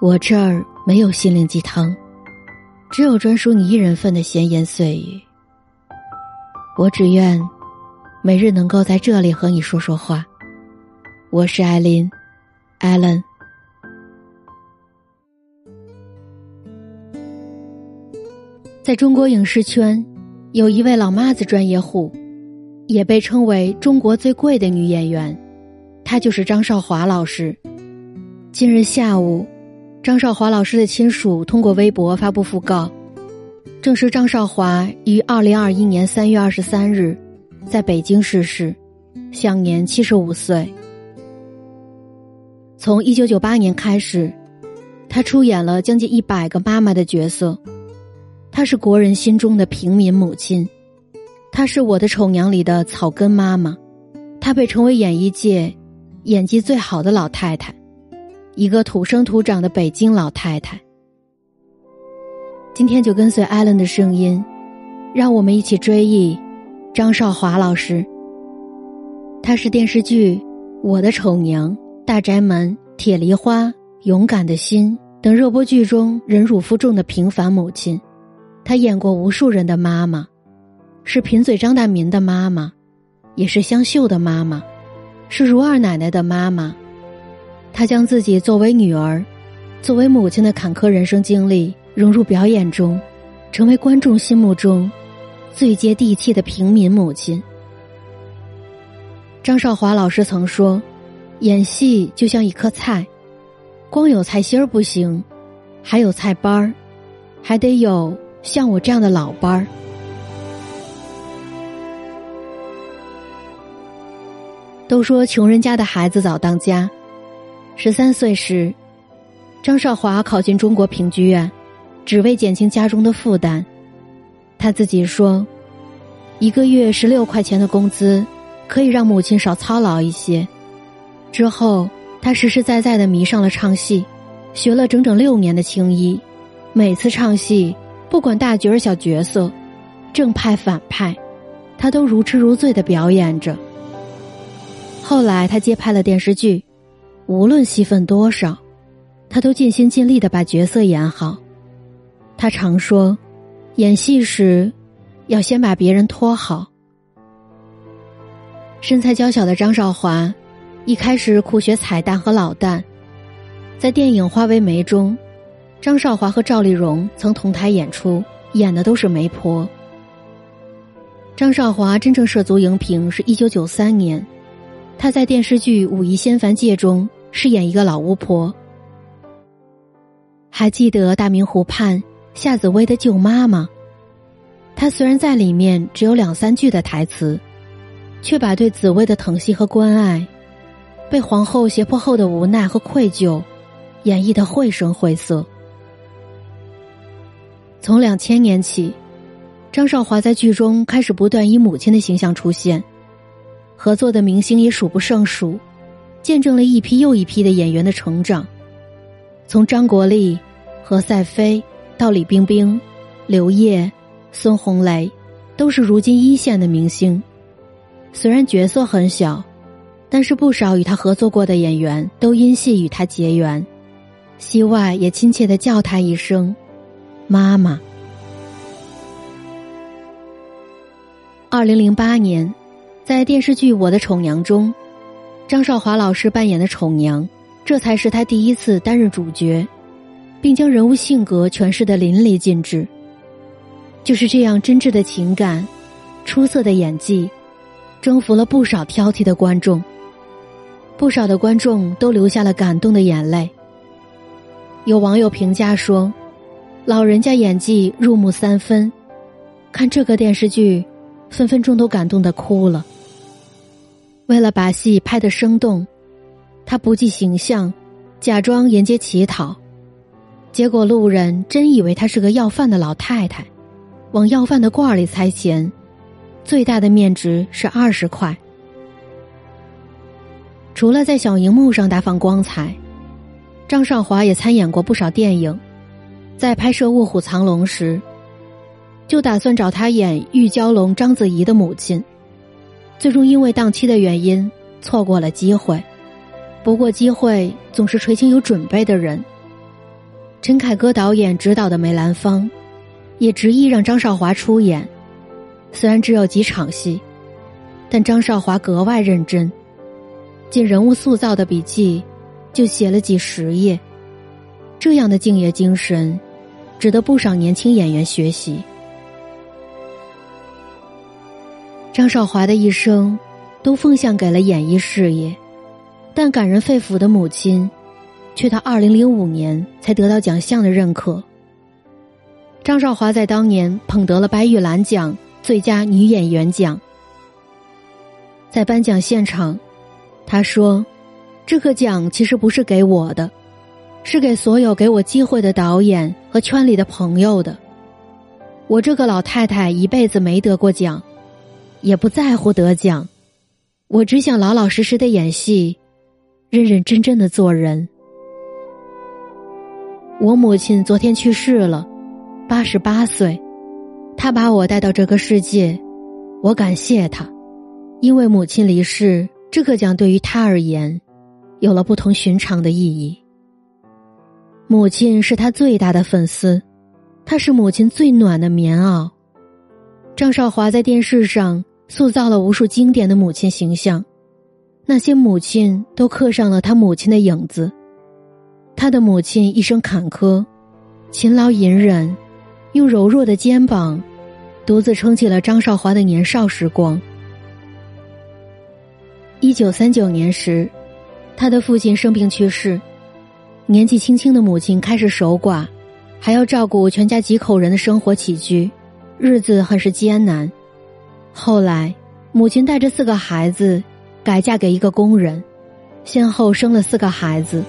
我这儿没有心灵鸡汤，只有专属你一人份的闲言碎语。我只愿每日能够在这里和你说说话。我是艾琳，艾伦。在中国影视圈，有一位老妈子专业户，也被称为中国最贵的女演员，她就是张少华老师。今日下午。张少华老师的亲属通过微博发布讣告，证实张少华于二零二一年三月二十三日在北京逝世，享年七十五岁。从一九九八年开始，他出演了将近一百个妈妈的角色，她是国人心中的平民母亲，她是我的丑娘里的草根妈妈，她被称为演艺界演技最好的老太太。一个土生土长的北京老太太，今天就跟随艾伦的声音，让我们一起追忆张少华老师。她是电视剧《我的丑娘》《大宅门》《铁梨花》《勇敢的心》等热播剧中忍辱负重的平凡母亲。她演过无数人的妈妈，是贫嘴张大民的妈妈，也是香秀的妈妈，是如二奶奶的妈妈。她将自己作为女儿、作为母亲的坎坷人生经历融入表演中，成为观众心目中最接地气的平民母亲。张少华老师曾说：“演戏就像一颗菜，光有菜心儿不行，还有菜班儿，还得有像我这样的老班儿。”都说穷人家的孩子早当家。十三岁时，张少华考进中国评剧院，只为减轻家中的负担。他自己说：“一个月十六块钱的工资，可以让母亲少操劳一些。”之后，他实实在在的迷上了唱戏，学了整整六年的青衣。每次唱戏，不管大角儿小角色，正派反派，他都如痴如醉的表演着。后来，他接拍了电视剧。无论戏份多少，他都尽心尽力的把角色演好。他常说，演戏时要先把别人拖好。身材娇小的张少华，一开始苦学彩蛋和老旦，在电影《花为媒》中，张少华和赵丽蓉曾同台演出，演的都是媒婆。张少华真正涉足荧屏是一九九三年，他在电视剧《武夷仙凡界》中。饰演一个老巫婆。还记得大明湖畔夏紫薇的舅妈吗？她虽然在里面只有两三句的台词，却把对紫薇的疼惜和关爱，被皇后胁迫后的无奈和愧疚，演绎的绘声绘色。从两千年起，张少华在剧中开始不断以母亲的形象出现，合作的明星也数不胜数。见证了一批又一批的演员的成长，从张国立、何赛飞到李冰冰、刘烨、孙红雷，都是如今一线的明星。虽然角色很小，但是不少与他合作过的演员都因戏与他结缘，戏外也亲切的叫他一声“妈妈”。二零零八年，在电视剧《我的丑娘》中。张少华老师扮演的丑娘，这才是他第一次担任主角，并将人物性格诠释的淋漓尽致。就是这样真挚的情感，出色的演技，征服了不少挑剔的观众。不少的观众都流下了感动的眼泪。有网友评价说：“老人家演技入木三分，看这个电视剧，分分钟都感动的哭了。”为了把戏拍得生动，他不计形象，假装沿街乞讨，结果路人真以为他是个要饭的老太太，往要饭的罐里塞钱，最大的面值是二十块。除了在小荧幕上大放光彩，张少华也参演过不少电影，在拍摄《卧虎藏龙》时，就打算找他演玉娇龙章子怡的母亲。最终因为档期的原因错过了机会，不过机会总是垂青有准备的人。陈凯歌导演执导的《梅兰芳》，也执意让张少华出演。虽然只有几场戏，但张少华格外认真，仅人物塑造的笔记就写了几十页。这样的敬业精神，值得不少年轻演员学习。张少华的一生都奉献给了演艺事业，但感人肺腑的母亲，却到二零零五年才得到奖项的认可。张少华在当年捧得了白玉兰奖最佳女演员奖。在颁奖现场，他说：“这个奖其实不是给我的。”是给所有给我机会的导演和圈里的朋友的。我这个老太太一辈子没得过奖，也不在乎得奖，我只想老老实实的演戏，认认真真的做人。我母亲昨天去世了，八十八岁，她把我带到这个世界，我感谢她，因为母亲离世，这个奖对于她而言，有了不同寻常的意义。母亲是他最大的粉丝，他是母亲最暖的棉袄。张少华在电视上塑造了无数经典的母亲形象，那些母亲都刻上了他母亲的影子。他的母亲一生坎坷，勤劳隐忍，用柔弱的肩膀，独自撑起了张少华的年少时光。一九三九年时，他的父亲生病去世。年纪轻轻的母亲开始守寡，还要照顾全家几口人的生活起居，日子很是艰难。后来，母亲带着四个孩子改嫁给一个工人，先后生了四个孩子。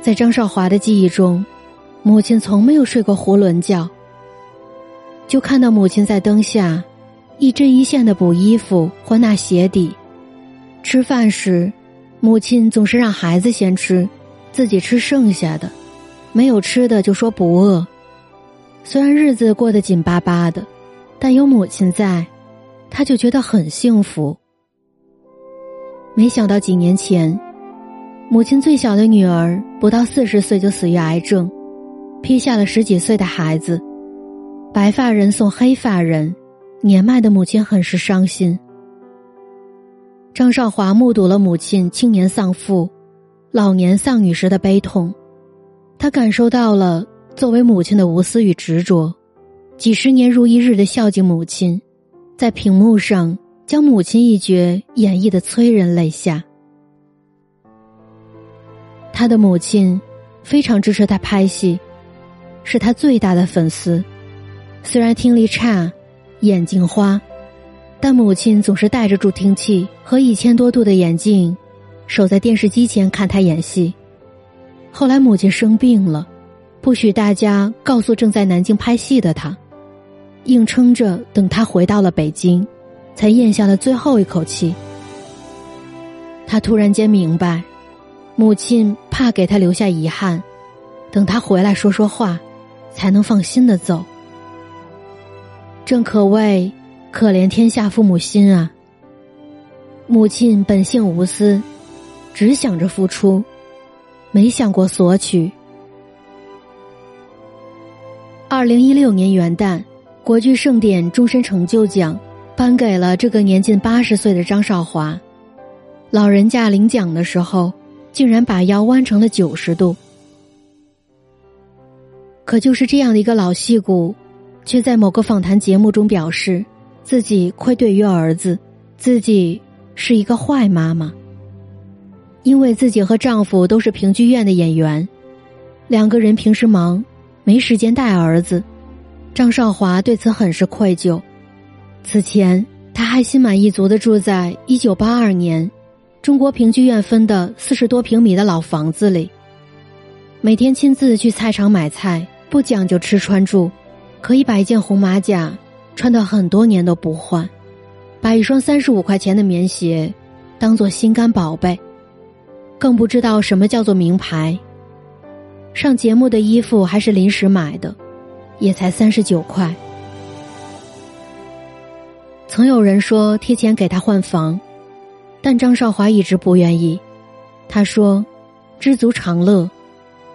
在张少华的记忆中，母亲从没有睡过囫囵觉。就看到母亲在灯下一针一线的补衣服或纳鞋底，吃饭时，母亲总是让孩子先吃。自己吃剩下的，没有吃的就说不饿。虽然日子过得紧巴巴的，但有母亲在，他就觉得很幸福。没想到几年前，母亲最小的女儿不到四十岁就死于癌症，撇下了十几岁的孩子。白发人送黑发人，年迈的母亲很是伤心。张少华目睹了母亲青年丧父。老年丧女时的悲痛，他感受到了作为母亲的无私与执着。几十年如一日的孝敬母亲，在屏幕上将母亲一角演绎的催人泪下。他的母亲非常支持他拍戏，是他最大的粉丝。虽然听力差，眼睛花，但母亲总是戴着助听器和一千多度的眼镜。守在电视机前看他演戏，后来母亲生病了，不许大家告诉正在南京拍戏的他，硬撑着等他回到了北京，才咽下了最后一口气。他突然间明白，母亲怕给他留下遗憾，等他回来说说话，才能放心的走。正可谓可怜天下父母心啊！母亲本性无私。只想着付出，没想过索取。二零一六年元旦，国剧盛典终身成就奖颁给了这个年近八十岁的张少华。老人家领奖的时候，竟然把腰弯成了九十度。可就是这样的一个老戏骨，却在某个访谈节目中表示，自己愧对于儿子，自己是一个坏妈妈。因为自己和丈夫都是评剧院的演员，两个人平时忙，没时间带儿子。张少华对此很是愧疚。此前，他还心满意足的住在一九八二年中国评剧院分的四十多平米的老房子里，每天亲自去菜场买菜，不讲究吃穿住，可以把一件红马甲穿到很多年都不换，把一双三十五块钱的棉鞋当做心肝宝贝。更不知道什么叫做名牌。上节目的衣服还是临时买的，也才三十九块。曾有人说贴钱给他换房，但张少华一直不愿意。他说：“知足常乐，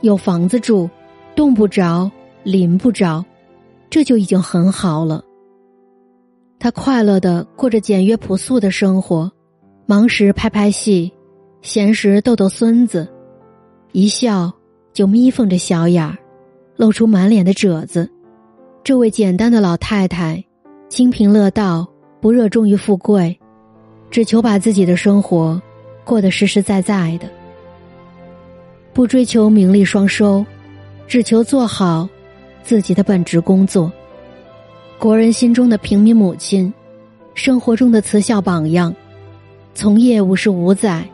有房子住冻不着，淋不着，这就已经很好了。他快乐的过着简约朴素的生活，忙时拍拍戏，闲时逗逗孙子，一笑就眯缝着小眼儿，露出满脸的褶子。这位简单的老太太，清贫乐道，不热衷于富贵，只求把自己的生活过得实实在在的，不追求名利双收，只求做好自己的本职工作。国人心中的平民母亲，生活中的慈孝榜样，从业五十五载，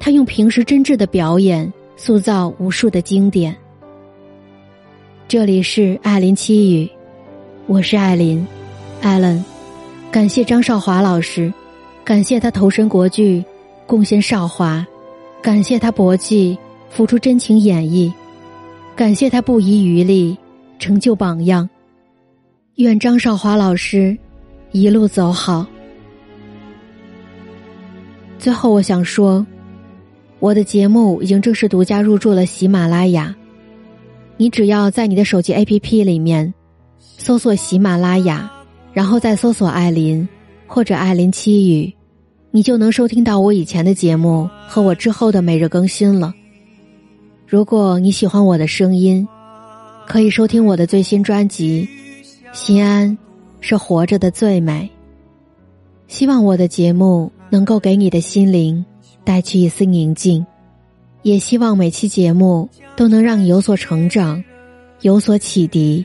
她用平时真挚的表演塑造无数的经典。这里是艾琳七语，我是艾琳，艾伦。感谢张少华老师，感谢他投身国剧，贡献少华，感谢他搏击，付出真情演绎，感谢他不遗余力，成就榜样。愿张少华老师一路走好。最后，我想说，我的节目已经正式独家入驻了喜马拉雅。你只要在你的手机 APP 里面搜索喜马拉雅，然后再搜索艾琳或者艾琳七语，你就能收听到我以前的节目和我之后的每日更新了。如果你喜欢我的声音，可以收听我的最新专辑。心安，是活着的最美。希望我的节目能够给你的心灵带去一丝宁静，也希望每期节目都能让你有所成长，有所启迪。